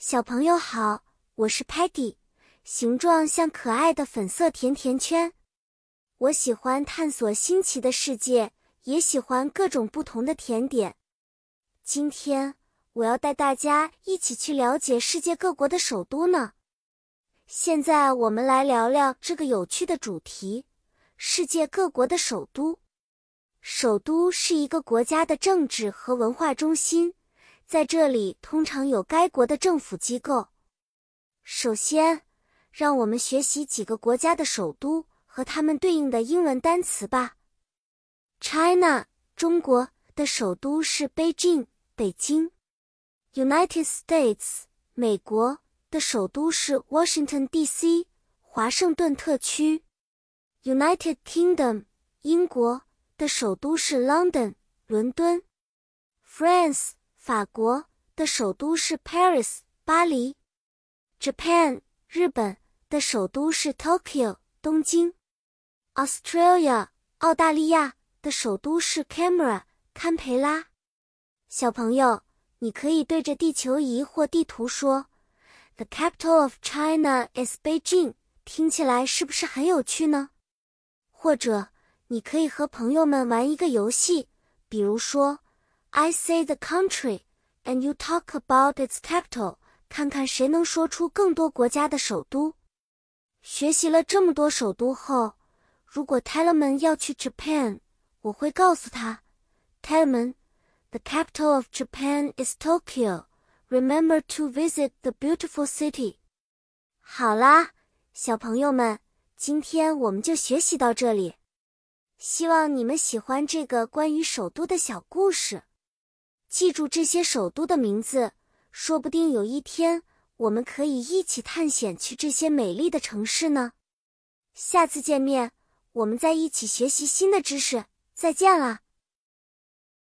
小朋友好，我是 Patty，形状像可爱的粉色甜甜圈。我喜欢探索新奇的世界，也喜欢各种不同的甜点。今天我要带大家一起去了解世界各国的首都呢。现在我们来聊聊这个有趣的主题：世界各国的首都。首都是一个国家的政治和文化中心。在这里，通常有该国的政府机构。首先，让我们学习几个国家的首都和它们对应的英文单词吧。China，中国的首都是 Beijing，北京。United States，美国的首都是 Washington D.C., 华盛顿特区。United Kingdom，英国的首都是 London，伦敦。France。法国的首都是 Paris，巴黎。Japan，日本的首都是 Tokyo，东京。Australia，澳大利亚的首都是 Canberra，堪培拉。小朋友，你可以对着地球仪或地图说：“The capital of China is Beijing。”听起来是不是很有趣呢？或者，你可以和朋友们玩一个游戏，比如说。I say the country, and you talk about its capital。看看谁能说出更多国家的首都。学习了这么多首都后，如果 Tellerman 要去 Japan，我会告诉他：Tellerman，the capital of Japan is Tokyo. Remember to visit the beautiful city。好啦，小朋友们，今天我们就学习到这里。希望你们喜欢这个关于首都的小故事。记住这些首都的名字，说不定有一天我们可以一起探险去这些美丽的城市呢。下次见面，我们再一起学习新的知识。再见了。